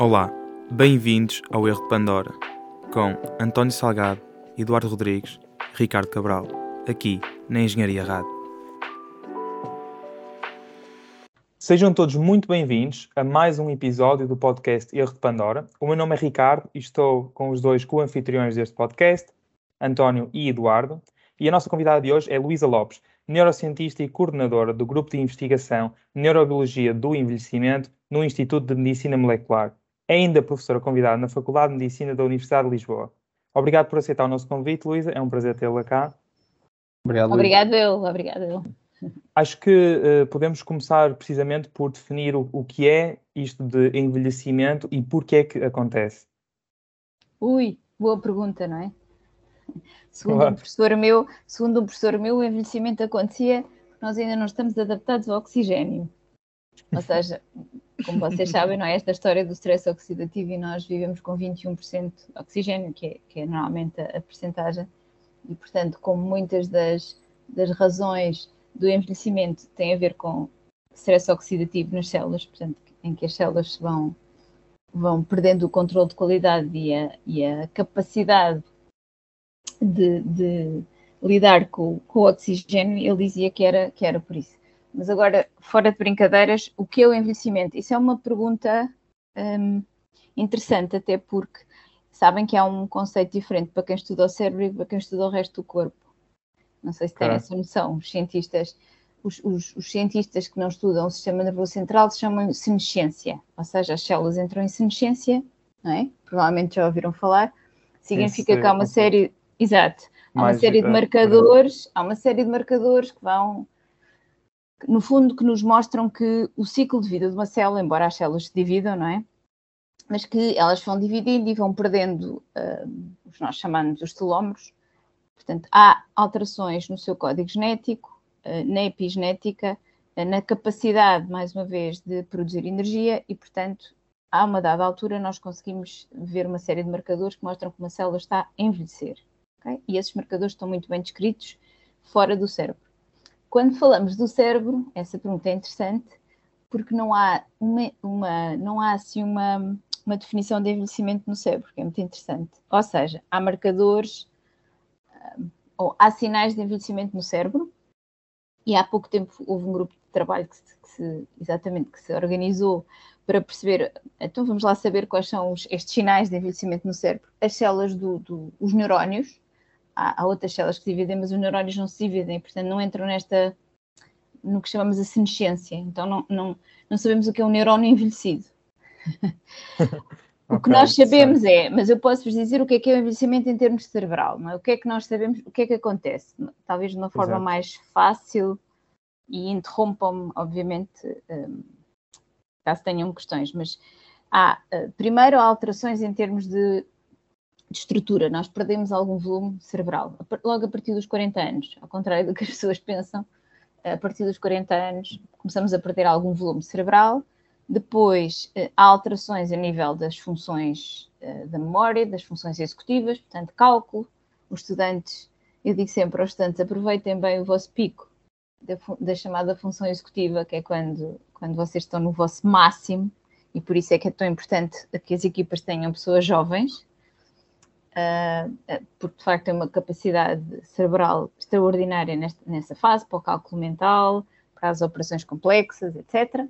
Olá, bem-vindos ao Erro de Pandora, com António Salgado, Eduardo Rodrigues e Ricardo Cabral, aqui na Engenharia Rádio. Sejam todos muito bem-vindos a mais um episódio do podcast Erro de Pandora. O meu nome é Ricardo e estou com os dois co-anfitriões deste podcast, António e Eduardo. E a nossa convidada de hoje é Luísa Lopes, neurocientista e coordenadora do Grupo de Investigação Neurobiologia do Envelhecimento no Instituto de Medicina Molecular é ainda professora convidada na Faculdade de Medicina da Universidade de Lisboa. Obrigado por aceitar o nosso convite, Luísa. É um prazer tê-la cá. Obrigado. Obrigado eu, obrigado eu. Acho que uh, podemos começar precisamente por definir o, o, que é isto de envelhecimento e por que é que acontece. Ui, boa pergunta, não é? Segundo um professor meu, segundo um professor meu, o envelhecimento acontecia porque nós ainda não estamos adaptados ao oxigênio. Ou seja, como vocês sabem, não é? Esta história do stress oxidativo e nós vivemos com 21% de oxigênio, que é, que é normalmente a, a percentagem, e portanto, como muitas das, das razões do envelhecimento têm a ver com stress oxidativo nas células, portanto, em que as células vão, vão perdendo o controle de qualidade e a, e a capacidade de, de lidar com, com, o oxigênio, ele dizia que era, que era por isso. Mas agora, fora de brincadeiras, o que é o envelhecimento? Isso é uma pergunta um, interessante, até porque sabem que há um conceito diferente para quem estuda o cérebro e para quem estuda o resto do corpo. Não sei se têm essa noção. Os cientistas, os, os, os, cientistas que não estudam o sistema nervoso central se chamam senescência, ou seja, as células entram em senescência, não é? Provavelmente já ouviram falar. Significa que há uma série, exato, há uma série de marcadores, há uma série de marcadores que vão no fundo, que nos mostram que o ciclo de vida de uma célula, embora as células se dividam, não é? Mas que elas vão dividindo e vão perdendo uh, os nós chamamos os telómeros. Portanto, há alterações no seu código genético, uh, na epigenética, uh, na capacidade, mais uma vez, de produzir energia e, portanto, a uma dada altura nós conseguimos ver uma série de marcadores que mostram que uma célula está a envelhecer. Okay? E esses marcadores estão muito bem descritos fora do cérebro. Quando falamos do cérebro, essa pergunta é interessante, porque não há, uma, uma, não há assim uma, uma definição de envelhecimento no cérebro, que é muito interessante. Ou seja, há marcadores ah, ou há sinais de envelhecimento no cérebro, e há pouco tempo houve um grupo de trabalho que se, que se, exatamente que se organizou para perceber, então vamos lá saber quais são os, estes sinais de envelhecimento no cérebro. As células dos do, neurónios, há, há, outras células que se dividem, mas os neurónios não se dividem, portanto não entram nesta, no que chamamos a senescência. Então não, não, não sabemos o que é um neurónio envelhecido. o que okay, nós sabemos é, mas eu posso vos dizer o que é que é o envelhecimento em termos cerebral, é? O que é que nós sabemos, o que é que acontece? Talvez de uma forma Exato. mais fácil e interrompam-me, obviamente, um, caso tenham questões, mas há, uh, primeiro, há alterações em termos de de estrutura, nós perdemos algum volume cerebral, logo a partir dos 40 anos, ao contrário do que as pessoas pensam, a partir dos 40 anos começamos a perder algum volume cerebral, depois eh, há alterações a nível das funções eh, da memória, das funções executivas, portanto, cálculo, os estudantes, eu digo sempre aos estudantes, aproveitem bem o vosso pico da, da chamada função executiva, que é quando, quando vocês estão no vosso máximo, e por isso é que é tão importante que as equipas tenham pessoas jovens, porque de facto tem uma capacidade cerebral extraordinária nesta, nessa fase, para o cálculo mental, para as operações complexas, etc.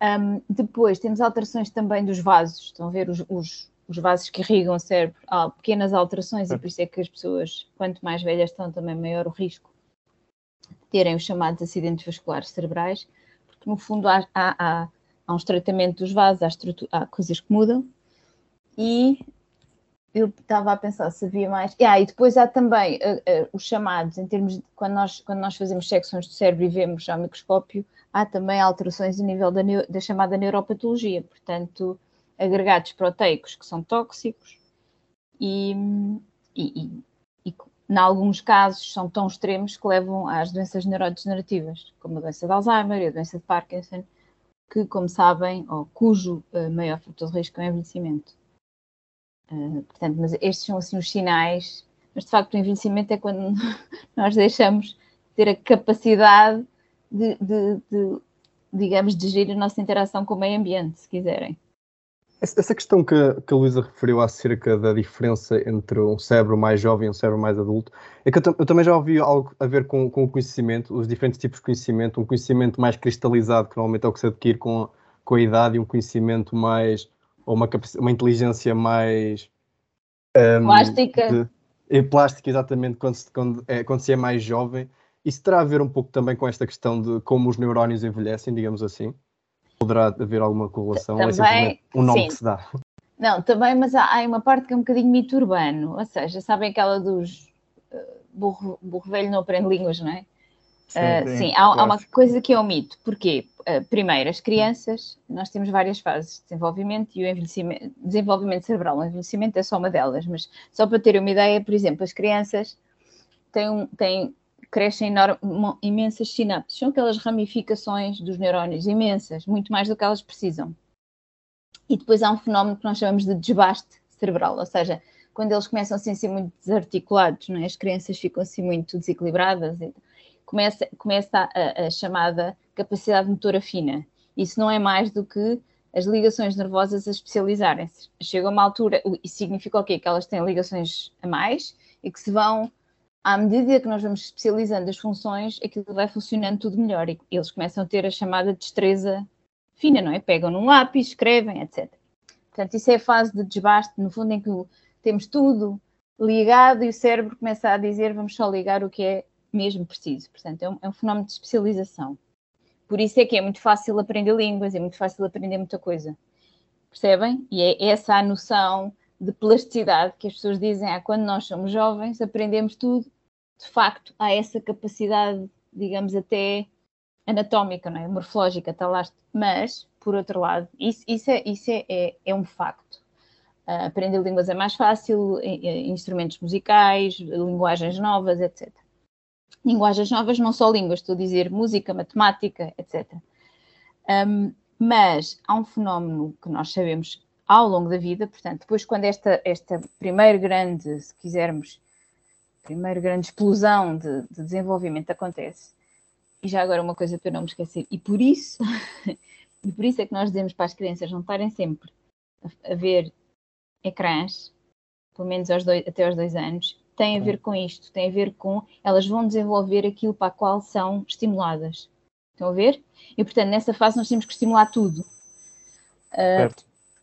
Um, depois temos alterações também dos vasos, estão a ver os, os, os vasos que irrigam o cérebro, há pequenas alterações, e por isso é que as pessoas, quanto mais velhas estão, também maior o risco de terem os chamados acidentes vasculares cerebrais, porque no fundo há, há, há, há um estreitamento dos vasos, há, há coisas que mudam, e eu estava a pensar se havia mais. Ah, e depois há também uh, uh, os chamados, em termos de quando nós, quando nós fazemos secções do cérebro e vemos ao microscópio, há também alterações a nível da, da chamada neuropatologia, portanto, agregados proteicos que são tóxicos e, e, e, e em alguns casos são tão extremos que levam às doenças neurodegenerativas, como a doença de Alzheimer e a doença de Parkinson, que, como sabem, ou cujo uh, maior fator de risco é o envelhecimento. Uh, portanto, mas estes são assim os sinais, mas de facto o envelhecimento é quando nós deixamos de ter a capacidade de, de, de, digamos, de gerir a nossa interação com o meio ambiente, se quiserem. Essa questão que, que a Luísa referiu acerca da diferença entre um cérebro mais jovem e um cérebro mais adulto, é que eu, eu também já ouvi algo a ver com, com, o conhecimento, os diferentes tipos de conhecimento, um conhecimento mais cristalizado, que normalmente é o que se adquire com, com a idade, e um conhecimento mais, ou uma, uma inteligência mais... Um, plástica. De, é plástica, exatamente, quando se, quando, é, quando se é mais jovem. Isso terá a ver um pouco também com esta questão de como os neurónios envelhecem, digamos assim? Poderá haver alguma correlação? Também, é um nome sim. que se dá. Não, também, mas há, há, uma parte que é um bocadinho mito urbano, ou seja, sabem aquela dos uh, burro, burro velho não aprende línguas, não é? Sim, uh, sim, sim há, há, uma coisa que é um mito. Porquê? Uh, primeiro, as crianças, nós temos várias fases de desenvolvimento e o envelhecimento, desenvolvimento cerebral, o envelhecimento é só uma delas, mas só para ter uma ideia, por exemplo, as crianças têm, têm crescem enorme, imensas sinapses, são aquelas ramificações dos neurónios imensas, muito mais do que elas precisam. E depois há um fenómeno que nós chamamos de desbaste cerebral, ou seja, quando eles começam assim a ser muito desarticulados, é? as crianças ficam assim muito desequilibradas, começa, começa a, a chamada capacidade motora fina. Isso não é mais do que as ligações nervosas a especializarem-se. Chega uma altura, isso significa o quê? Que elas têm ligações a mais e que se vão à medida que nós vamos especializando as funções, aquilo vai funcionando tudo melhor e eles começam a ter a chamada destreza fina, não é? Pegam num lápis, escrevem, etc. Portanto, isso é a fase de desbaste, no fundo, em que temos tudo ligado e o cérebro começa a dizer vamos só ligar o que é mesmo preciso. Portanto, é um, é um fenómeno de especialização. Por isso é que é muito fácil aprender línguas, é muito fácil aprender muita coisa. Percebem? E é essa a noção de plasticidade que as pessoas dizem, ah, quando nós somos jovens aprendemos tudo de facto há essa capacidade, digamos, até anatómica, não é? morfológica, talaste. Mas, por outro lado, isso, isso, é, isso é, é, é um facto. Uh, aprender línguas é mais fácil, instrumentos musicais, linguagens novas, etc. Linguagens novas, não só línguas, estou a dizer música, matemática, etc. Um, mas há um fenómeno que nós sabemos ao longo da vida, portanto, depois quando esta, esta primeira grande, se quisermos, primeira grande explosão de, de, desenvolvimento acontece. E já agora uma coisa para não me esquecer, e por isso, e por isso é que nós dizemos para as crianças não estarem sempre a, a ver ecrãs, pelo menos aos dois, até aos dois anos, tem a ver com isto, tem a ver com elas vão desenvolver aquilo para a qual são estimuladas. Estão a ver? E portanto, nessa fase nós temos que estimular tudo. Uh,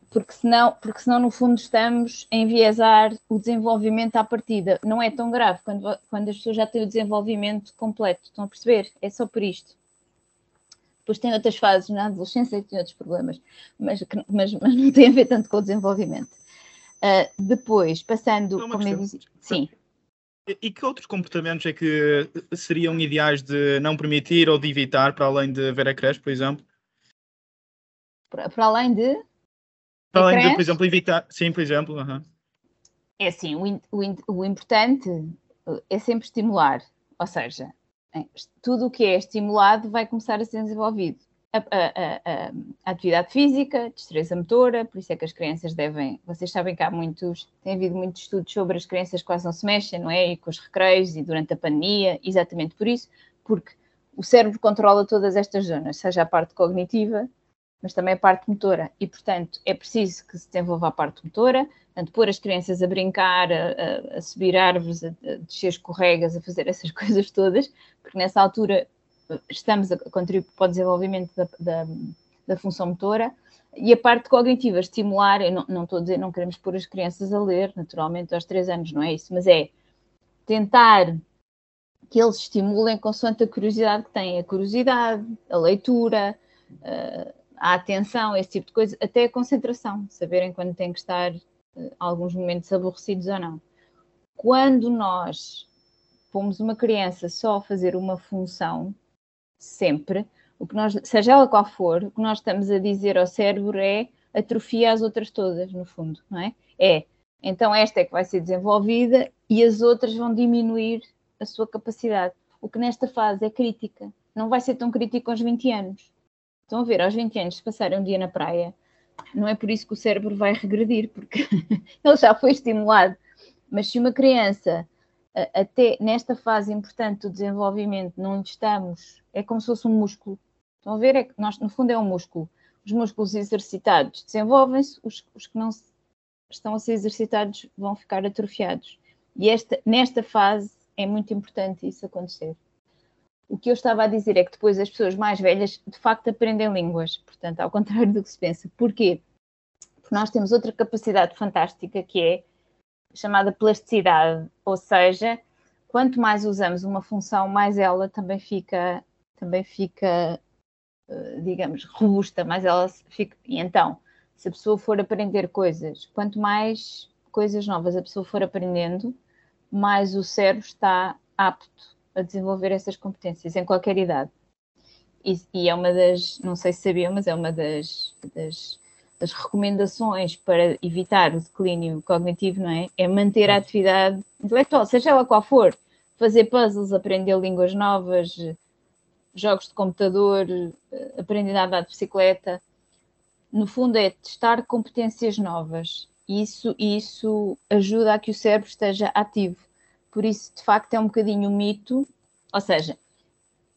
porque senão, porque senão no fundo estamos a enviesar o desenvolvimento à partida. Não é tão grave quando, quando as pessoas já têm o desenvolvimento completo, estão a perceber? É só por isto. Depois tem outras fases na adolescência e tem outros problemas, mas, mas, mas não tem a ver tanto com o desenvolvimento. Uh, depois, passando, como eu disse, sim. E que outros comportamentos é que seriam ideais de não permitir ou de evitar, para além de ver a creche, por exemplo? Para, para além de? Para além de, por exemplo, evitar. Sim, por exemplo. Uhum. É assim, o, o, o importante eh, é sempre estimular. Ou seja, tudo o que é estimulado vai começar a ser desenvolvido. A, a, a, atividade física, destreza motora, por isso é que as crianças devem. Vocês sabem que há muitos, tem havido muitos estudos sobre as crianças que quase não se mexem, não é? E com os recreios e durante a pandemia, exatamente por isso, porque o cérebro controla todas estas zonas, seja a parte cognitiva, mas também a parte motora. E, portanto, é preciso que se desenvolva a parte motora, portanto, pôr as crianças a brincar, a, a, subir árvores, a, a, descer escorregas, a fazer essas coisas todas, porque nessa altura estamos a contribuir para o desenvolvimento da, da, da função motora. E a parte cognitiva, estimular, eu não, não estou a dizer, não queremos pôr as crianças a ler, naturalmente, aos três anos, não é isso, mas é tentar que eles estimulem consoante a curiosidade que têm, a curiosidade, a leitura, uh, a atenção, esse tipo de coisa, até a concentração, saberem quando têm que estar uh, alguns momentos aborrecidos ou não. Quando nós pomos uma criança só a fazer uma função, sempre, o que nós, seja ela qual for, o que nós estamos a dizer ao cérebro é atrofia as outras todas, no fundo, não é? É, então esta é que vai ser desenvolvida e as outras vão diminuir a sua capacidade. O que nesta fase é crítica. Não vai ser tão crítico aos 20 anos. Estão a ver, aos 20 anos, se passarem um dia na praia, não é por isso que o cérebro vai regredir, porque ele já foi estimulado. Mas se uma criança, até nesta fase importante do desenvolvimento, não estamos, é como se fosse um músculo. Estão a ver? É que nós, no fundo, é um músculo. os músculos exercitados desenvolvem-se, os, os, que não estão a ser exercitados vão ficar atrofiados. E esta, nesta fase é muito importante isso acontecer. O que eu estava a dizer é que depois as pessoas mais velhas de facto aprendem línguas, portanto, ao contrário do que se pensa. Porquê? Porque nós temos outra capacidade fantástica que é chamada plasticidade, ou seja, quanto mais usamos uma função, mais ela também fica, também fica, eh, digamos, robusta, mais ela fica. E então, se a pessoa for aprender coisas, quanto mais coisas novas a pessoa for aprendendo, mais o cérebro está apto a desenvolver essas competências em qualquer idade. E, e é uma das, não sei se sabiam, mas é uma das, das as recomendações para evitar o declínio cognitivo, não é? É manter a atividade intelectual, seja ela qual for. Fazer puzzles, aprender línguas novas, jogos de computador, aprender a andar de bicicleta. No fundo, é testar competências novas. Isso, isso ajuda a que o cérebro esteja ativo. Por isso, de facto, é um bocadinho um mito. Ou seja,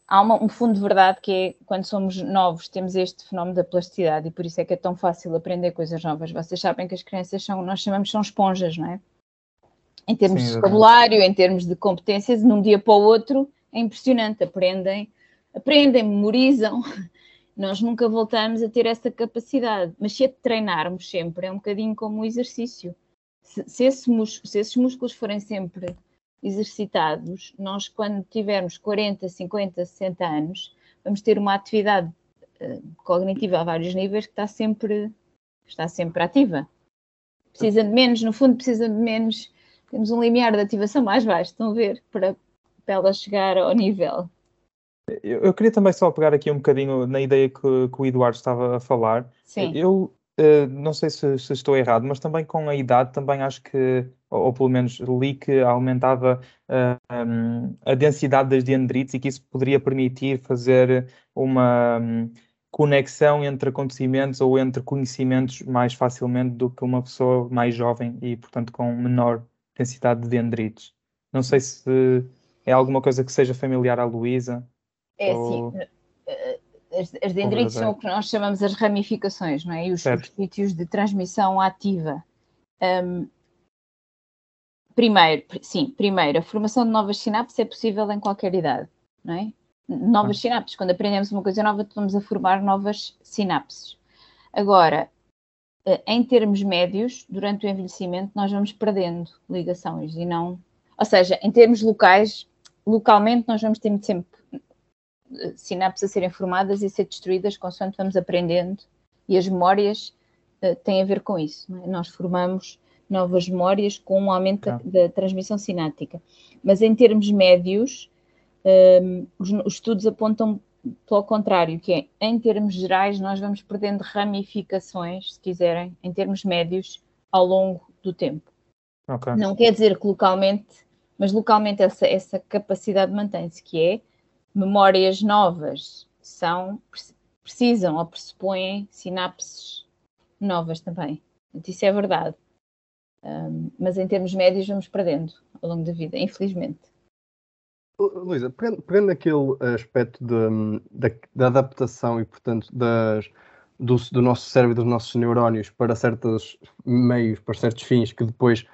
há uma, um fundo de verdade que é quando somos novos temos este fenómeno da plasticidade e por isso é que é tão fácil aprender coisas novas. Vocês sabem que as crianças são, nós chamamos são esponjas, não é? Em termos Sim, de vocabulário, em termos de competências, de um dia para o outro é impressionante, aprendem, aprendem, memorizam. Nós nunca voltamos a ter essa capacidade, mas se a treinarmos sempre, é um bocadinho como o exercício. Se, se, esse, se esses músculos forem sempre exercitados, nós quando tivermos 40, 50, 60 anos, vamos ter uma atividade uh, cognitiva a vários níveis que está sempre, está sempre ativa. Precisa de menos, no fundo precisa de menos, temos um limiar de ativação mais baixo, estão a ver, para, para ela chegar ao nível. Eu, eu, queria também só pegar aqui um bocadinho na ideia que, que o Eduardo estava a falar. Sim. Eu uh, não sei se, se, estou errado, mas também com a idade também acho que ou, ou pelo menos li que aumentava uh, eh, um, a densidade das dendrites e que isso poderia permitir fazer uma um, conexão entre acontecimentos ou entre conhecimentos mais facilmente do que uma pessoa mais jovem e, portanto, com menor densidade de dendrites. Não sei se é alguma coisa que seja familiar à Luísa. É ou... sim. Eh, as, as dendrites são o que nós chamamos as ramificações, não é? E os, os sítios de transmissão ativa. Um, Primeiro, sim, primeiro, a formação de novas sinapses é possível em qualquer idade, não é? Novas ah. sinapses, quando aprendemos uma coisa nova, estamos a formar novas sinapses. Agora, eh, em termos médios, durante o envelhecimento, nós vamos perdendo ligações e não. Ou seja, em termos locais, localmente, nós vamos ter sempre eh, sinapses a serem formadas e a ser destruídas consoante vamos aprendendo, e as memórias uh, têm a ver com isso. É? Nós formamos novas memórias com um aumento ah. da, da, transmissão sináptica. Mas em termos médios, um, os, os, estudos apontam pelo contrário, que é, em termos gerais, nós vamos perdendo ramificações, se quiserem, em termos médios, ao longo do tempo. Okay. Não quer dizer que localmente, mas localmente essa, essa capacidade mantém-se, que é memórias novas são, precisam ou pressupõem sinapses novas também. Isso é verdade. Um, mas em termos médios vamos perdendo ao longo da vida, infelizmente. Luísa, pegando aquele aspecto de, da, da, adaptação e, portanto, das, do, do, nosso cérebro e dos nossos neurónios para certos meios, para certos fins que depois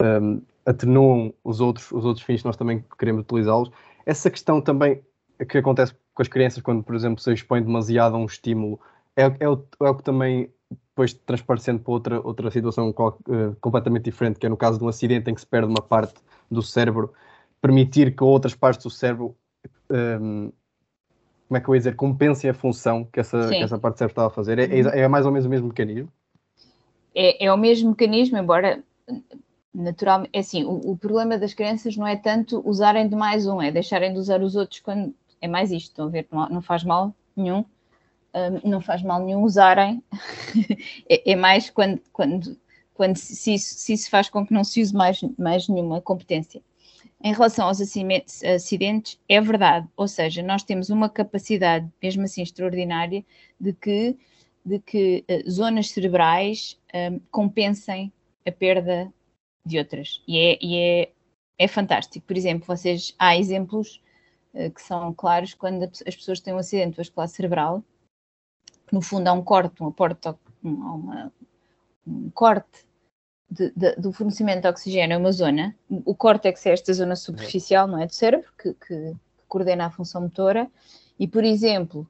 um, atenuam os outros, os outros fins que nós também queremos utilizá-los, essa questão também que acontece com as crianças quando, por exemplo, se expõe demasiado a um estímulo, é, é, o, é o que também depois transparecendo para outra, outra situação uh, completamente diferente, que é no caso de um acidente em que se perde uma parte do cérebro, permitir que outras partes do cérebro, um, ehm, como é que eu ia dizer, compensem a função que essa, que essa parte do cérebro estava a fazer. É, é, é, mais ou menos o mesmo mecanismo? É, é o mesmo mecanismo, embora naturalmente, é assim, o, o, problema das crianças não é tanto usarem de mais um, é deixarem de usar os outros quando é mais isto, estão a ver, não, não faz mal nenhum não faz mal nenhum usarem, é, é, mais quando, quando, quando se, isso, se isso faz com que não se use mais, mais nenhuma competência. Em relação aos acidentes, é verdade, ou seja, nós temos uma capacidade, mesmo assim extraordinária, de que, de que uh, zonas cerebrais um, compensem a perda de outras. E é, e é, é fantástico. Por exemplo, vocês há exemplos uh, que são claros quando as pessoas têm um acidente vascular cerebral no fundo há um corte, um aporte, uma, um corte de, de, do fornecimento de oxigênio a uma zona. O córtex é esta zona superficial, não é? Do cérebro, que, que coordena a função motora. E, por exemplo,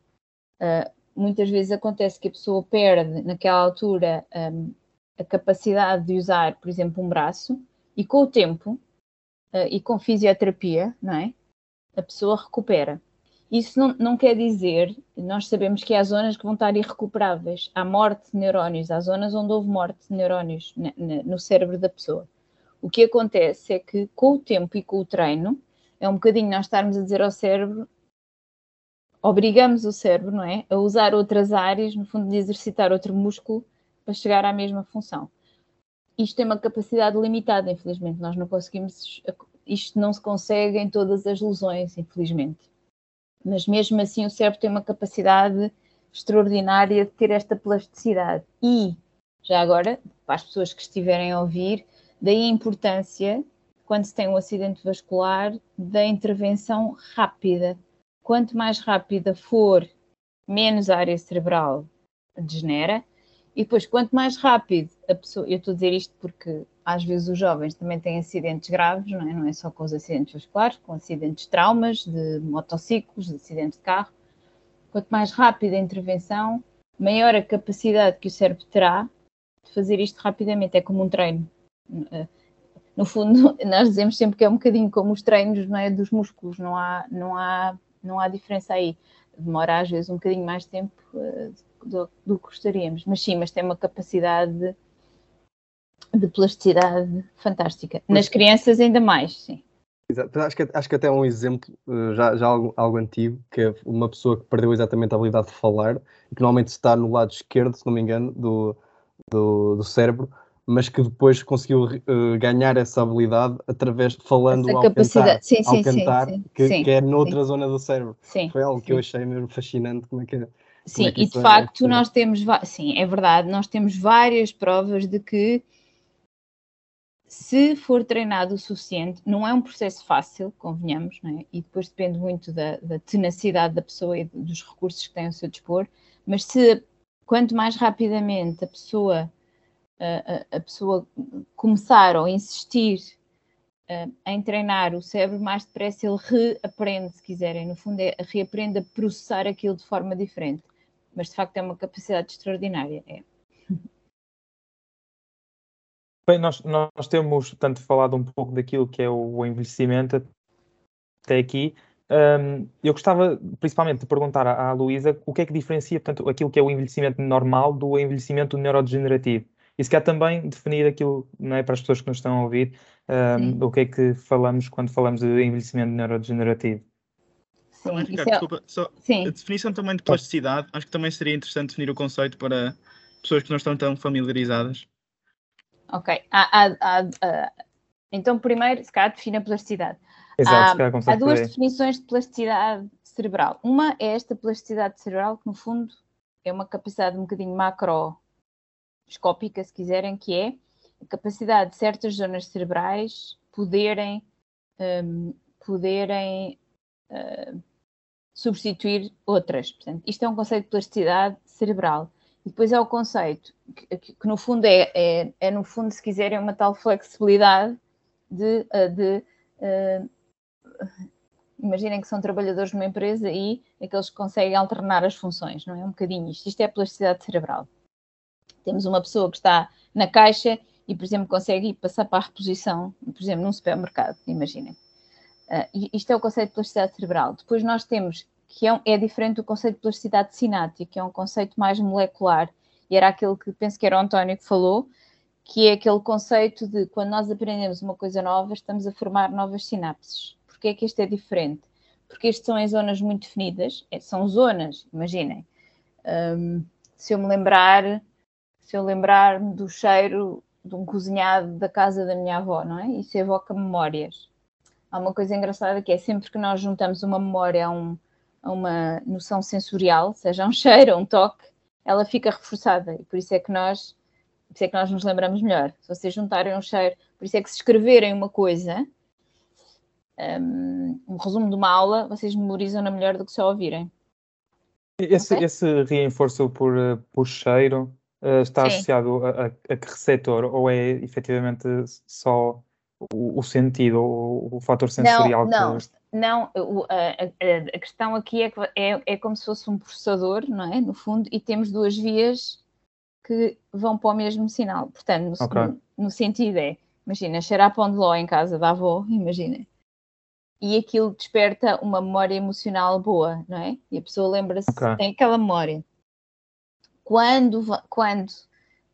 uh, muitas vezes acontece que a pessoa perde, naquela altura, um, a capacidade de usar, por exemplo, um braço, e com o tempo uh, e com fisioterapia, não é? A pessoa recupera. Isso não, não, quer dizer, nós sabemos que há zonas que vão estar irrecuperáveis. Há morte de neurónios, há zonas onde houve morte de neurónios no cérebro da pessoa. O que acontece é que com o tempo e com o treino, é um bocadinho nós estarmos a dizer ao cérebro, obrigamos o cérebro, não é? A usar outras áreas, no fundo, de exercitar outro músculo para chegar à mesma função. Isto tem uma capacidade limitada, infelizmente. Nós não conseguimos, isto não se consegue em todas as lesões, infelizmente mas mesmo assim o cérebro tem uma capacidade extraordinária de ter esta plasticidade. E, já agora, para as pessoas que estiverem a ouvir, daí a importância, quando se tem um acidente vascular, da intervenção rápida. Quanto mais rápida for, menos a área cerebral degenera, e depois, quanto mais rápido a pessoa, eu estou a dizer isto porque às vezes os jovens também têm acidentes graves, não é? Não é só com os acidentes vasculares, com acidentes de traumas, de motociclos, de acidentes de carro. Quanto mais rápida a intervenção, maior a capacidade que o cérebro terá de fazer isto rapidamente. É como um treino. No fundo, nós dizemos sempre que é um bocadinho como os treinos não é, dos músculos, não há, não, há, não há diferença aí. Demora às vezes um bocadinho mais tempo uh, do, do que gostaríamos, mas sim, mas tem uma capacidade de de plasticidade fantástica. Nas crianças, ainda mais, sim. Exato. Acho que, acho que até é um exemplo, eh, já, já algo, algo, antigo, que é uma pessoa que perdeu exatamente a habilidade de falar, e que normalmente está no lado esquerdo, se não me engano, do, do, do cérebro, mas que depois conseguiu uh, ganhar essa habilidade através falando essa ao capacidade. cantar, sim, sim, ao cantar sim, que, que, é noutra zona do cérebro. Foi algo que eu achei mesmo fascinante como é que é. Sim, é e de é facto é nós temos, sim, é verdade, nós temos várias provas de que se for treinado o suficiente, não é um processo fácil, convenhamos, é? e depois depende muito da, da, tenacidade da pessoa e dos recursos que tem ao seu dispor, mas se quanto mais rapidamente a pessoa, a, a pessoa começar ou insistir em treinar o cérebro, mais depressa ele reaprende, se quiserem, no fundo é reaprende a processar aquilo de forma diferente, mas de facto é uma capacidade extraordinária. É. Bem, nós, nós temos, portanto, falado um pouco daquilo que é o envelhecimento até aqui. Um, eu gostava, principalmente, de perguntar à, à Luísa o que é que diferencia, portanto, aquilo que é o envelhecimento normal do envelhecimento neurodegenerativo. E se quer também definir aquilo, não é, para as pessoas que nos estão a ouvir, um, o que é que falamos quando falamos de envelhecimento neurodegenerativo. Sim, também, Ricardo, é... desculpa, só Sim. a definição também de plasticidade, acho que também seria interessante definir o conceito para pessoas que não estão tão familiarizadas. Ok. Há, há, há, então, primeiro, se calhar, define a plasticidade. Exato, há, há duas definições de plasticidade cerebral. Uma é esta plasticidade cerebral, que no fundo é uma capacidade um bocadinho macroscópica, se quiserem, que é a capacidade de certas zonas cerebrais poderem, um, poderem uh, substituir outras. Portanto, isto é um conceito de plasticidade cerebral. Depois é o conceito, que, que, que no fundo é, é, é, no fundo, se quiserem, uma tal flexibilidade de, eh, de uh, imaginem que são trabalhadores numa empresa e aqueles que conseguem alternar as funções, não é? Um bocadinho isto. Isto é plasticidade cerebral. Temos uma pessoa que está na caixa e, por exemplo, consegue ir passar para a reposição, por exemplo, num supermercado, imaginem. Uh, isto é o conceito de plasticidade cerebral. Depois nós temos que é, é diferente do conceito de plasticidade sináptica, que é um conceito mais molecular, e era aquele que penso que era o António que falou, que é aquele conceito de quando nós aprendemos uma coisa nova, estamos a formar novas sinapses. Porquê é que isto é diferente? Porque isto são em zonas muito definidas, é, são zonas, imaginem. Um, se eu me lembrar, se eu lembrar-me do cheiro de um cozinhado da casa da minha avó, não é? Isso evoca memórias. Há uma coisa engraçada que é sempre que nós juntamos uma memória a um, a uma noção sensorial, seja um cheiro ou um toque, ela fica reforçada e por isso é que nós, por isso é que nós nos lembramos melhor. Se vocês juntarem um cheiro, por isso é que se escreverem uma coisa, um, um resumo de uma aula, vocês memorizam-na melhor do que só ouvirem. Esse, okay? esse reforço por, por cheiro uh, está Sim. associado a, a, a, que receptor ou é efetivamente só o, o sentido, o, o fator sensorial? Não, que... não, a, a, questão aqui é que é, é como se fosse um processador, não é? No fundo, e temos duas vias que vão para o mesmo sinal. Portanto, no, okay. no, no sentido é, imagina, cheirar pão de ló em casa da avó, imagina, e aquilo desperta uma memória emocional boa, não é? E a pessoa lembra-se, okay. tem aquela memória. Quando, quando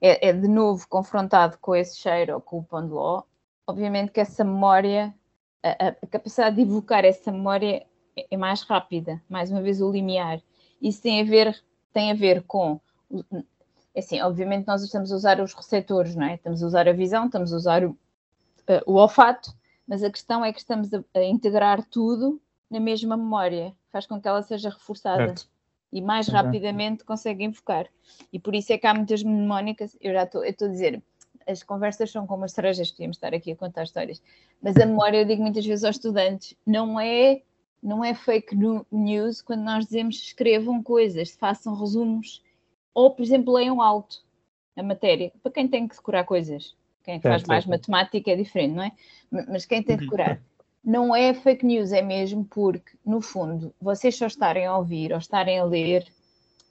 é, é, de novo confrontado com esse cheiro ou com o pão de ló, obviamente que essa memória, a, a, capacidade de evocar essa memória é, é mais rápida, mais uma vez o limiar. Isso tem a ver, tem a ver com é assim, obviamente nós estamos a usar os receptores, não é? Estamos a usar a visão, estamos a usar o, o olfato, mas a questão é que estamos a, a, integrar tudo na mesma memória, faz com que ela seja reforçada certo. e mais rapidamente consegue invocar. E por isso é que há muitas mnemónicas, eu já estou a dizer, as conversas são como as cerejas, podíamos estar aqui a contar histórias, mas a memória, eu digo muitas vezes aos estudantes, não é, não é fake news quando nós dizemos escrevam coisas, façam resumos, ou, por exemplo, leiam alto a matéria, para quem tem que decorar coisas. Quem faz mais matemática é diferente, não é? Mas quem tem que uhum. decorar. Não é fake news, é mesmo porque, no fundo, vocês só estarem a ouvir ou estarem a ler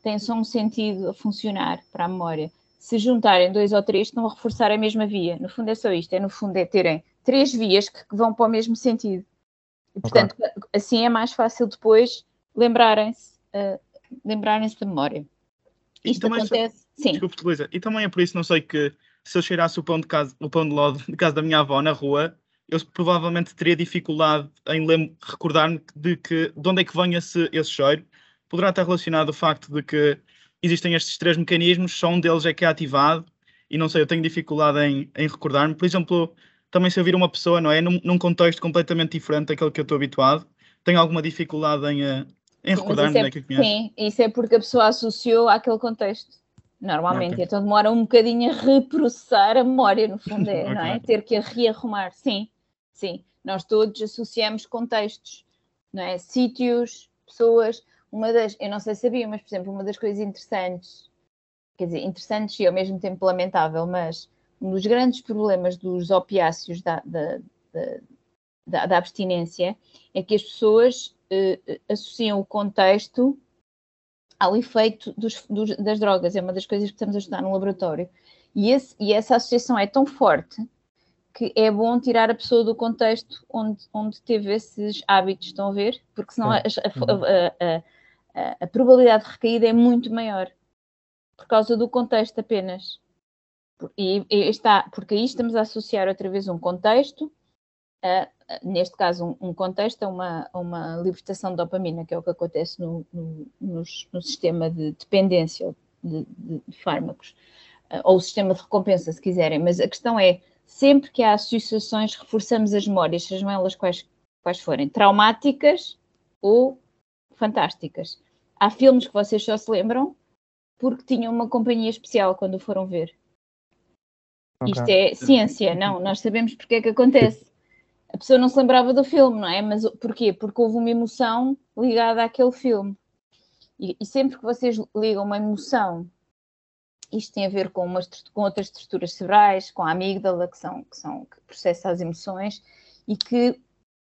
tem só um sentido a funcionar para a memória. Se juntarem dois ou três, estão a reforçar a mesma via. No fundo é só isto, é no fundo é terem três vias que, vão para o mesmo sentido. E, portanto, okay. assim é mais fácil depois lembrarem-se uh, lembrarem-se da memória. Isto acontece. Sim. Desculpe, Luísa. E também é por isso, não sei que se eu cheirasse o pão de casa, o pão de ló de casa da minha avó na rua, eu provavelmente teria dificuldade em recordar-me de que de onde é que vem esse, esse cheiro. Poderá estar relacionado o facto de que existem estes três mecanismos, só um deles é que é ativado, e não sei, eu tenho dificuldade em, em recordar-me. Por exemplo, também se eu vir uma pessoa, não é? Num, num contexto completamente diferente daquele que eu estou habituado, tenho alguma dificuldade em, eh, em recordar-me é, que conhece. Sim, isso é porque a pessoa associou àquele contexto. Normalmente, okay. então demora um bocadinho a reprocessar a memória, no fundo, é, okay. não é? Ter que a rearrumar. Sim, sim. Nós todos associamos contextos, não é? Sítios, pessoas. Uma das, eu não sei se sabia, mas, por exemplo, uma das coisas interessantes, quer dizer, interessantes e ao mesmo tempo lamentável, mas um dos grandes problemas dos opiáceos da, da, da, da abstinência é que as pessoas uh, associam o contexto ao efeito dos, dos, das drogas. É uma das coisas que estamos a estudar no laboratório. E, esse, e, essa associação é tão forte que é bom tirar a pessoa do contexto onde, onde teve esses hábitos, estão a ver? Porque senão a, a, a, a, probabilidade de recaída é muito maior por causa do contexto apenas. E, e está, porque aí estamos a associar outra vez um contexto neste caso, um, um contexto a uma, uma libertação de dopamina, que é o que acontece no, no, no, no sistema de dependência de, de, fármacos, uh, ou o sistema de recompensa, se quiserem. Mas a questão é, sempre que há associações, reforçamos as memórias, sejam elas quais, quais forem, traumáticas ou fantásticas. Há filmes que vocês só se lembram porque tinham uma companhia especial quando o foram ver. Okay. Isto é ciência, não? Nós sabemos porque é que acontece a pessoa não se lembrava do filme, não é? Mas porquê? Porque houve uma emoção ligada àquele filme. E, e sempre que vocês ligam uma emoção, isto tem a ver com, uma, com outras estruturas cerebrais, com a amígdala, que, são, que, são, que processa as emoções e que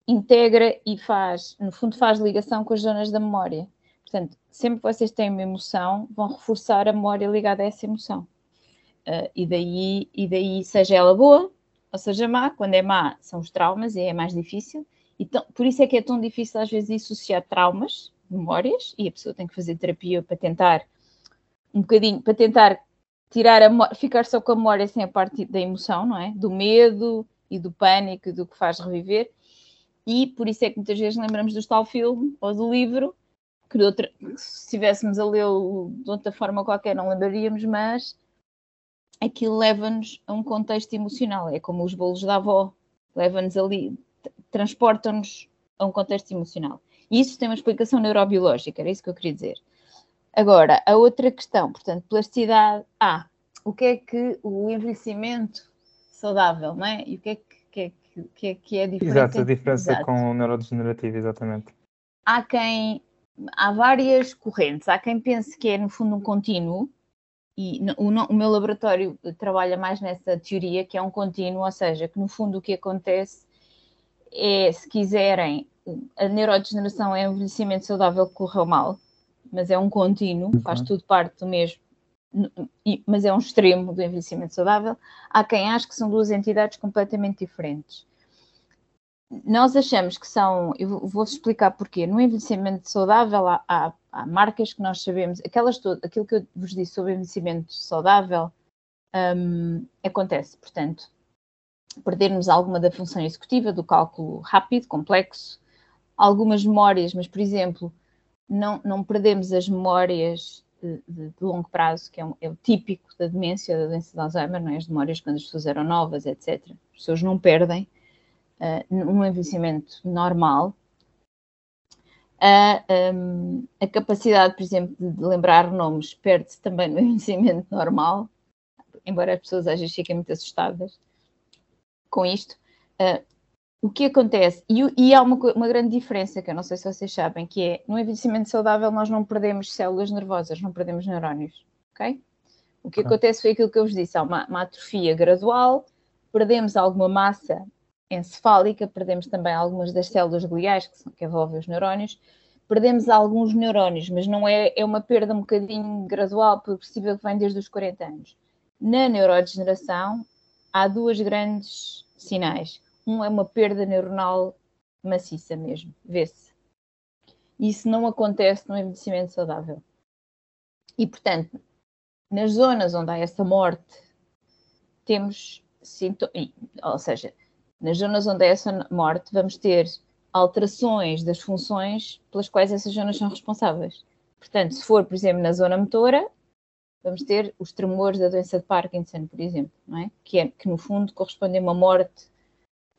integra e faz, no fundo, faz ligação com as zonas da memória. Portanto, sempre que vocês têm uma emoção, vão reforçar a memória ligada a essa emoção. Uh, e, daí, e daí, seja ela boa, ou seja, má, quando é má são os traumas e é mais difícil. Então, por isso é que é tão difícil às vezes dissociar traumas, memórias, e a pessoa tem que fazer terapia para tentar um bocadinho, para tentar tirar a ficar só com a memória sem a parte da emoção, não é? Do medo e do pânico, do que faz reviver. E por isso é que muitas vezes lembramos do tal filme ou do livro, que, outra, que se estivéssemos a lê-lo de outra forma qualquer não lembraríamos, mas aquilo leva-nos a um contexto emocional. É como os bolos da avó, leva-nos ali, transportam-nos a um contexto emocional. E isso tem uma explicação neurobiológica, era isso que eu queria dizer. Agora, a outra questão, portanto, plasticidade. Ah, o que é que o envelhecimento saudável, não é? E o que é que, que, é, que, é, que é a diferença? Exato, a diferença Exato. com o neurodegenerativo, exatamente. Há quem há várias correntes. Há quem pense que é, no fundo, um contínuo, e o, o, meu laboratório trabalha mais nessa teoria, que é um contínuo, ou seja, que no fundo o que acontece é, se quiserem, a neurodegeneração é um envelhecimento saudável que correu mal, mas é um contínuo, uhum. faz tudo parte do mesmo, mas é um extremo do envelhecimento saudável. Há quem ache que são duas entidades completamente diferentes nós achamos que são, eu vou explicar porquê. No envelhecimento saudável há, há, há marcas que nós sabemos, aquelas todas, aquilo que eu vos disse sobre envelhecimento saudável um, acontece, portanto, perdermos alguma da função executiva, do cálculo rápido, complexo, algumas memórias, mas, por exemplo, não, não perdemos as memórias de, de, de longo prazo, que é, um, é, o típico da demência, da doença de Alzheimer, não é? as memórias quando as pessoas eram novas, etc. As pessoas não perdem num envelhecimento normal, a, um, a, capacidade, por exemplo, de lembrar nomes perde-se também no envelhecimento normal, embora as pessoas às vezes fiquem muito assustadas com isto. Uh, o que acontece, e, e há uma, uma, grande diferença que eu não sei se vocês sabem, que é no envelhecimento saudável nós não perdemos células nervosas, não perdemos neurónios, ok? O que acontece foi aquilo que eu vos disse, há uma, uma atrofia gradual, perdemos alguma massa encefálica, perdemos também algumas das células gliais, que, são, que envolvem os neurónios, perdemos alguns neurónios, mas não é, é uma perda um bocadinho gradual, progressiva, que vem desde os 40 anos. Na neurodegeneração, há duas grandes sinais. Um é uma perda neuronal maciça mesmo, vê-se. Isso não acontece no envelhecimento saudável. E, portanto, nas zonas onde há essa morte, temos sintomas, ou seja, nas zonas onde há essa morte, vamos ter alterações das funções pelas quais essas zonas são responsáveis. Portanto, se for, por exemplo, na zona motora, vamos ter os tremores da doença de Parkinson, por exemplo, não é? Que, é, que no fundo corresponde a uma morte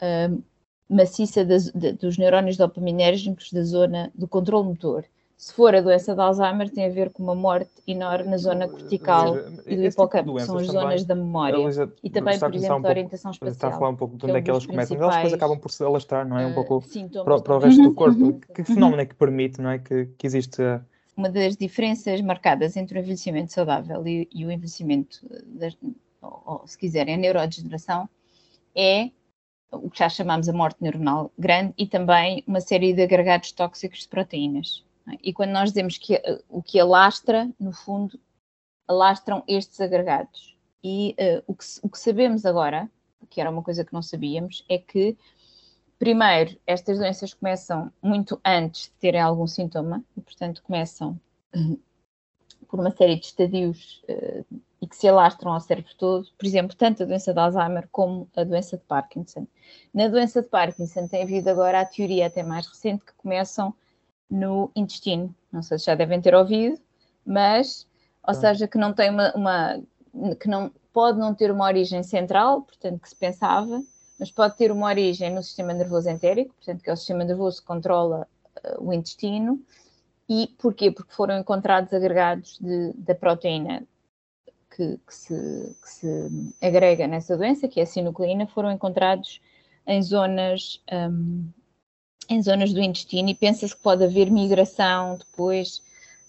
uh, maciça das, de, dos neurónios dopaminérgicos da zona do controle motor. Se for a doença de Alzheimer, tem a ver com uma morte enorme na zona cortical e do hipocampo, tipo são as zonas também, da memória. Já, e também, por exemplo, um da orientação especial. Está a falar um pouco de onde é, que elas começam, elas depois acabam por se alastrar, não é? Um pouco para, para, o resto do corpo. que fenómeno é que permite, não é? Que, que existe. Uma das diferenças marcadas entre o envelhecimento saudável e, e o envelhecimento, das, ou, ou, se quiserem, a neurodegeneração, é o que já chamamos a morte neuronal grande e também uma série de agregados tóxicos de proteínas. E quando nós dizemos que uh, o que alastra, no fundo, alastram estes agregados. E uh, o, que, o que sabemos agora, que era uma coisa que não sabíamos, é que, primeiro, estas doenças começam muito antes de terem algum sintoma, e, portanto, começam uh, por uma série de estadios uh, e que se alastram ao cérebro todo, por exemplo, tanto a doença de Alzheimer como a doença de Parkinson. Na doença de Parkinson tem havido agora a teoria até mais recente que começam no intestino. Não sei se já devem ter ouvido, mas, ou seja, que não tem uma, uma, que não pode não ter uma origem central, portanto, que se pensava, mas pode ter uma origem no sistema nervoso entérico, portanto, que é o sistema nervoso que controla uh, o intestino. E porquê? Porque foram encontrados agregados de, da proteína que, que, se, que, se, agrega nessa doença, que é a sinucleína, foram encontrados em zonas um, em zonas do intestino e pensa-se que pode haver migração depois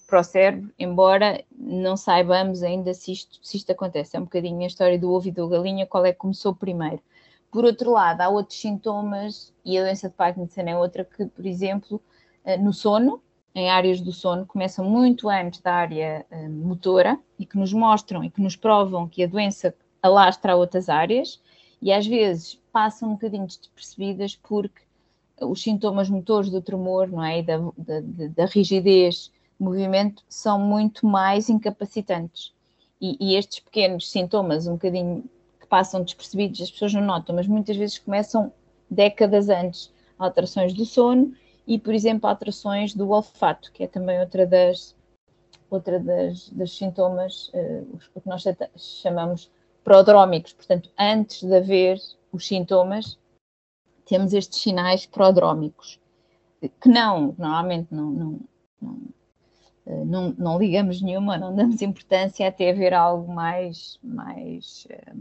para o cérebro, embora não saibamos ainda se isto, se isto acontece. É um bocadinho a história do ovo e da galinha, qual é que começou primeiro. Por outro lado, há outros sintomas, e a doença de Parkinson é outra que, por exemplo, eh, no sono, em áreas do sono, começam muito antes da área eh, motora e que nos mostram e que nos provam que a doença alastra a outras áreas e às vezes passam um bocadinho despercebidas porque os sintomas motores do tremor, não é? E da, da, da rigidez de movimento são muito mais incapacitantes. E, e, estes pequenos sintomas, um bocadinho que passam despercebidos, as pessoas não notam, mas muitas vezes começam décadas antes. Alterações do sono e, por exemplo, alterações do olfato, que é também outra das, outra das, dos sintomas, uh, o que nós chamamos prodrómicos. Portanto, antes de haver os sintomas, temos estes sinais prodrómicos, que não, normalmente não, não, não, eh, não, não ligamos nenhuma, não damos importância até haver algo mais, mais, eh,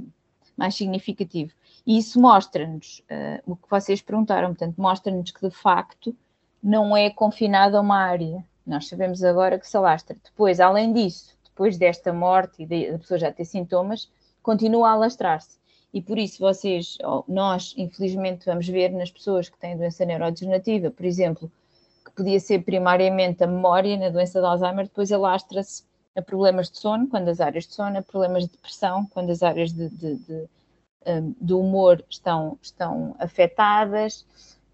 mais significativo. E isso mostra-nos uh, o que vocês perguntaram, portanto, mostra-nos que de facto não é confinado a uma área, Nós sabemos agora que se alastra. Depois, além disso, depois desta morte e da pessoa já ter sintomas, continua a alastrar-se. E por isso vocês, nós, infelizmente, vamos ver nas pessoas que têm doença neurodegenerativa, por exemplo, que podia ser primariamente a memória na doença de Alzheimer, depois alastra-se a problemas de sono, quando as áreas de sono, a problemas de depressão, quando as áreas de, de, de, um, do humor estão, estão afetadas,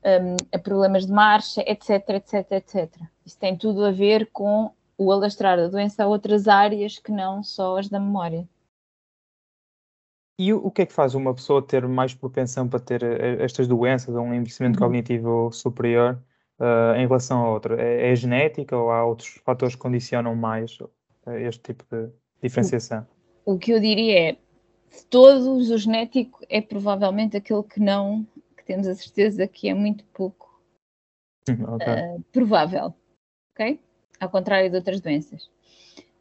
um, a problemas de marcha, etc, etc, etc. Isso tem tudo a ver com o alastrar da doença a outras áreas que não só as da memória. E o, que é que faz uma pessoa ter mais propensão para ter eh, estas doenças, ou um envelhecimento uhum. cognitivo superior uh, em relação a outra? É, é, genética ou há outros fatores que condicionam mais este tipo de diferenciação? O, o que eu diria é, de todos, o genético é provavelmente aquele que não, que temos a certeza que é muito pouco okay. uh, provável, ok? Ao contrário de outras doenças.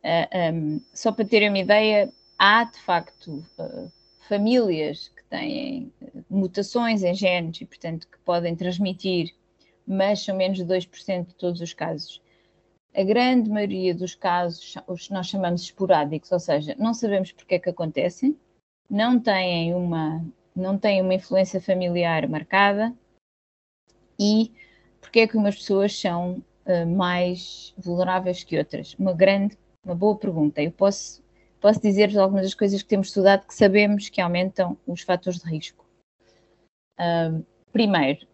Uh, um, só para terem uma ideia, há de facto uh, famílias que têm mutações em genes e, portanto, que podem transmitir, mas são menos de 2% de todos os casos a grande maioria dos casos, os nós chamamos esporádicos, ou seja, não sabemos porque é que acontecem, não têm uma, não têm uma influência familiar marcada e porque é que umas pessoas são uh, mais vulneráveis que outras? Uma grande, uma boa pergunta. Eu posso, posso dizer-vos algumas das coisas que temos estudado que sabemos que aumentam os fatores de risco. Uh, primeiro,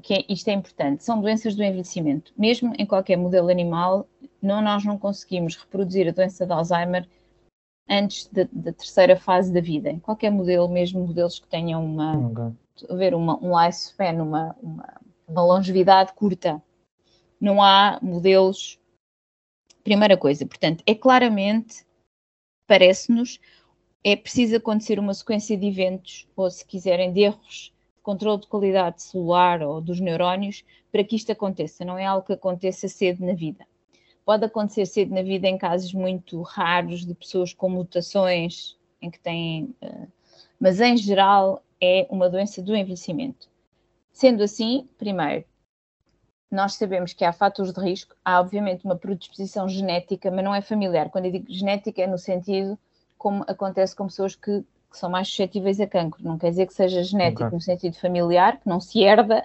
que é, isto é importante, são doenças do envelhecimento. Mesmo em qualquer modelo animal, não, nós não conseguimos reproduzir a doença de Alzheimer antes da, da terceira fase da vida. Em qualquer modelo, mesmo modelos que tenham uma, okay. ver, uma, um lifespan, uma, uma, uma longevidade curta, não há modelos. Primeira coisa, portanto, é claramente, parece-nos, é preciso acontecer uma sequência de eventos, ou se quiserem, de erros controle de qualidade celular ou dos neurónios para que isto aconteça. Não é algo que aconteça cedo na vida. Pode acontecer cedo na vida em casos muito raros de pessoas com mutações em que têm, uh, mas em geral é uma doença do envelhecimento. Sendo assim, primeiro, nós sabemos que há fatores de risco, há obviamente uma predisposição genética, mas não é familiar. Quando eu digo genética é no sentido como acontece com pessoas que que são mais suscetíveis a cancro. Não quer dizer que seja genético okay. no sentido familiar, que não se herda.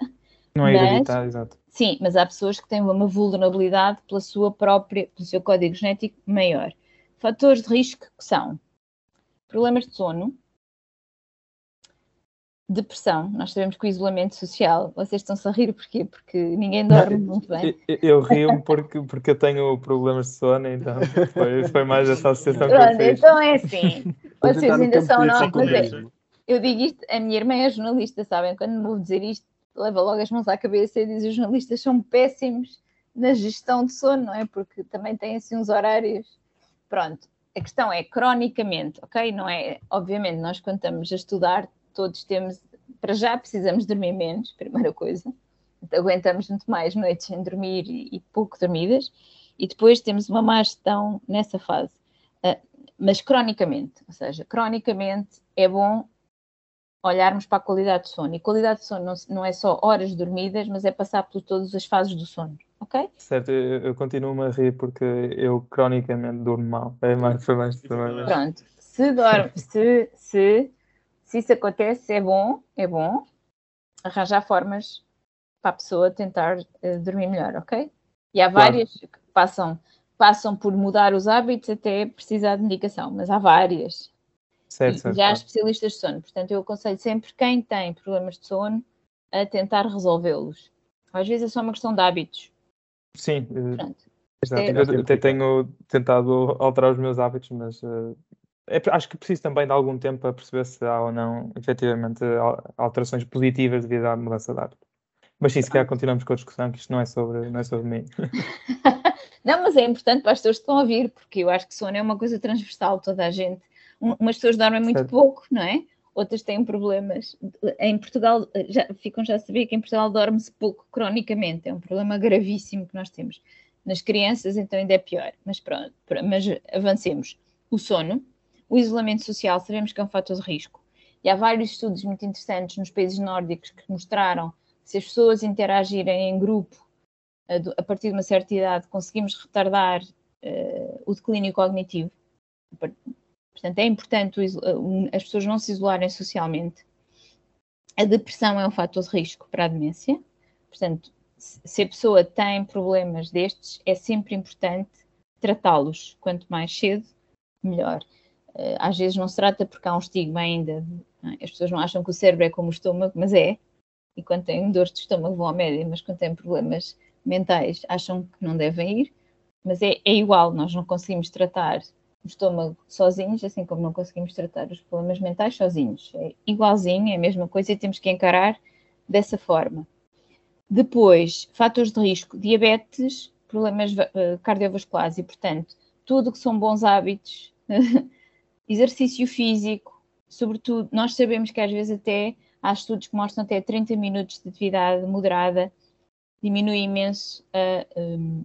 Não é hereditário, exato. Sim, mas há pessoas que têm uma vulnerabilidade pela sua própria, pelo seu código genético maior. Fatores de risco que são problemas de sono, depressão. Nós sabemos que o isolamento social, vocês estão-se a rir porquê? Porque ninguém dorme muito bem. Eu, eu rio porque, porque eu tenho problemas de sono, então foi, foi mais essa associação Pronto, que eu fiz. Então é assim, vocês ainda são novos, é, eu digo isto, a minha irmã é jornalista, sabem? Quando me vou dizer isto, leva logo as mãos à cabeça e diz os jornalistas são péssimos na gestão de sono, não é? Porque também têm assim uns horários. Pronto, a questão é cronicamente, ok? Não é, obviamente, nós quando estamos a estudar todos temos, para já precisamos dormir menos, primeira coisa, aguentamos muito mais noites sem dormir e, pouco dormidas, e depois temos uma má gestão nessa fase. Uh, mas cronicamente, ou seja, cronicamente é bom olharmos para a qualidade de sono. E qualidade de sono não, não é só horas dormidas, mas é passar por todas as fases do sono, ok? Certo, eu, eu continuo a rir porque eu cronicamente durmo mal. É mais, foi mais Pronto, se dorme, se, se se isso acontece, é bom, é bom arranjar formas para a pessoa tentar uh, dormir melhor, ok? E há claro. várias que passam, passam por mudar os hábitos até precisar de medicação, mas há várias. Certo, certo, já há especialistas de sono, portanto eu aconselho sempre quem tem problemas de sono a tentar resolvê-los. Às vezes é só uma questão de hábitos. Sim, eh, Pronto. É... eu até tenho tentado alterar os meus hábitos, mas uh, é, acho que preciso também de algum tempo para perceber se há ou não, efetivamente, alterações positivas devido à mudança de hábito. Mas sim, se calhar continuamos com a discussão, que isto não é sobre, não é sobre mim. não, mas é importante para as pessoas que estão a ouvir, porque eu acho que sono é uma coisa transversal, toda a gente. Umas pessoas dormem muito certo. pouco, não é? Outras têm problemas. Em Portugal, já, ficam já a saber que em Portugal dorme-se pouco cronicamente, é um problema gravíssimo que nós temos. Nas crianças, então, ainda é pior. Mas pronto, mas avancemos. O sono, o isolamento social sabemos que é um fator de risco. E há vários estudos muito interessantes nos países nórdicos que mostraram que se as pessoas interagirem em grupo a partir de uma certa idade, conseguimos retardar uh, o declínio cognitivo. Portanto, é importante as pessoas não se isolarem socialmente. A depressão é um fator de risco para a demência. Portanto, se a pessoa tem problemas destes, é sempre importante tratá-los. Quanto mais cedo, melhor. Eh, às vezes não se trata porque há um estigma ainda. É? As pessoas não acham que o cérebro é como o estômago, mas é. E quando têm dor de estômago vão ao médico, mas quando têm problemas mentais acham que não devem ir. Mas é, é igual, nós não conseguimos tratar o estômago sozinhos, assim como não conseguimos tratar os problemas mentais sozinhos. É igualzinho, é a mesma coisa e temos que encarar dessa forma. Depois, fatores de risco, diabetes, problemas uh, cardiovasculares e, portanto, tudo que são bons hábitos, exercício físico, sobretudo, nós sabemos que às vezes até há estudos que mostram até 30 minutos de atividade moderada diminui imenso uh, um,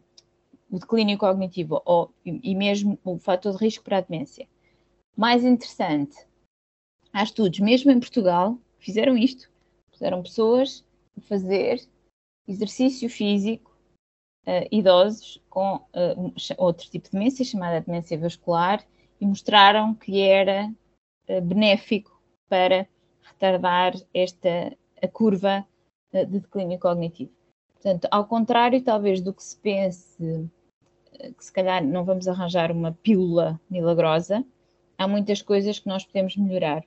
o declínio cognitivo ou, e mesmo o fator de risco para a demência. Mais interessante, há estudos, mesmo em Portugal, fizeram isto, puseram pessoas a fazer exercício físico, uh, idosos com uh, outro tipo de demência, chamada demência vascular, e mostraram que era uh, benéfico para retardar esta a curva de declínio cognitivo. Portanto, ao contrário, talvez, do que se pense que se calhar não vamos arranjar uma pílula milagrosa, há muitas coisas que nós podemos melhorar.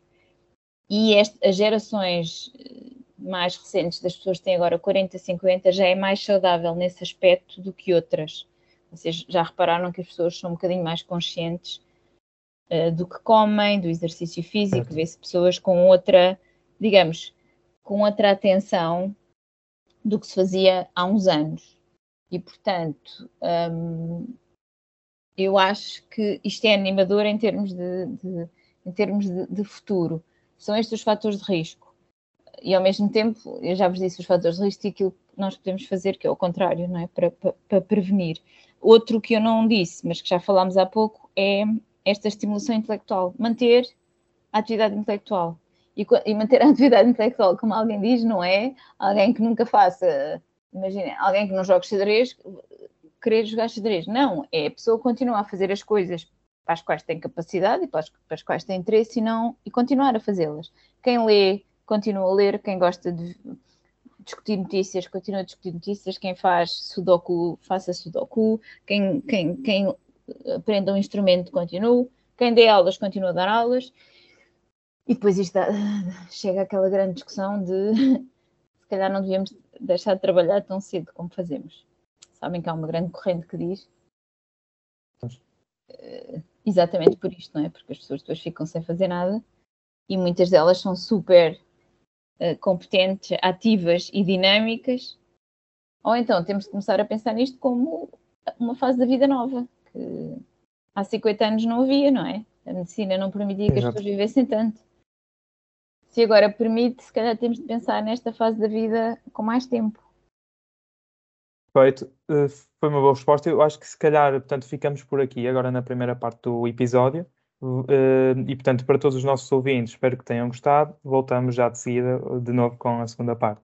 E este, as gerações eh, mais recentes das pessoas que têm agora 40, 50 já é mais saudável nesse aspecto do que outras. Vocês já repararam que as pessoas são um bocadinho mais conscientes uh, do que comem, do exercício físico, vê-se pessoas com outra, digamos, com outra atenção do que se fazia há uns anos. E, portanto, um, eu acho que isto é animador em termos de, de em termos de, de, futuro. São estes os fatores de risco. E, ao mesmo tempo, eu já vos disse os fatores de risco e aquilo que nós podemos fazer, que é o contrário, não é? Para, para, para prevenir. Outro que eu não disse, mas que já falámos há pouco, é esta estimulação intelectual. Manter a atividade intelectual. E, e, manter a atividade intelectual, como alguém diz, não é alguém que nunca faça imagina, alguém que não joga xadrez querer jogar xadrez. Não, é a pessoa continuar a fazer as coisas para as quais tem capacidade e para as, para as quais tem interesse e, não, e continuar a fazê-las. Quem lê, continua a ler. Quem gosta de discutir notícias, continua a discutir notícias. Quem faz sudoku, faça sudoku. Quem, quem, quem aprenda um instrumento, continua. Quem dê aulas, continua a dar aulas. E depois isto dá, chega àquela grande discussão de se calhar não devíamos deixar de trabalhar tão cedo como fazemos. Sabem que há uma grande corrente que diz. Uh, exatamente por isto, não é? Porque as pessoas depois ficam sem fazer nada e muitas delas são super uh, competentes, ativas e dinâmicas. Ou então temos de começar a pensar nisto como uma fase da vida nova, que há 50 anos não havia, não é? A medicina não permitia que as pessoas vivessem tanto se agora permite, se calhar temos de pensar nesta fase da vida com mais tempo. Perfeito, uh, foi uma boa resposta. Eu acho que se calhar, portanto, ficamos por aqui agora na primeira parte do episódio. Uh, e, portanto, para todos os nossos ouvintes, espero que tenham gostado. Voltamos já de seguida, de novo, com a segunda parte.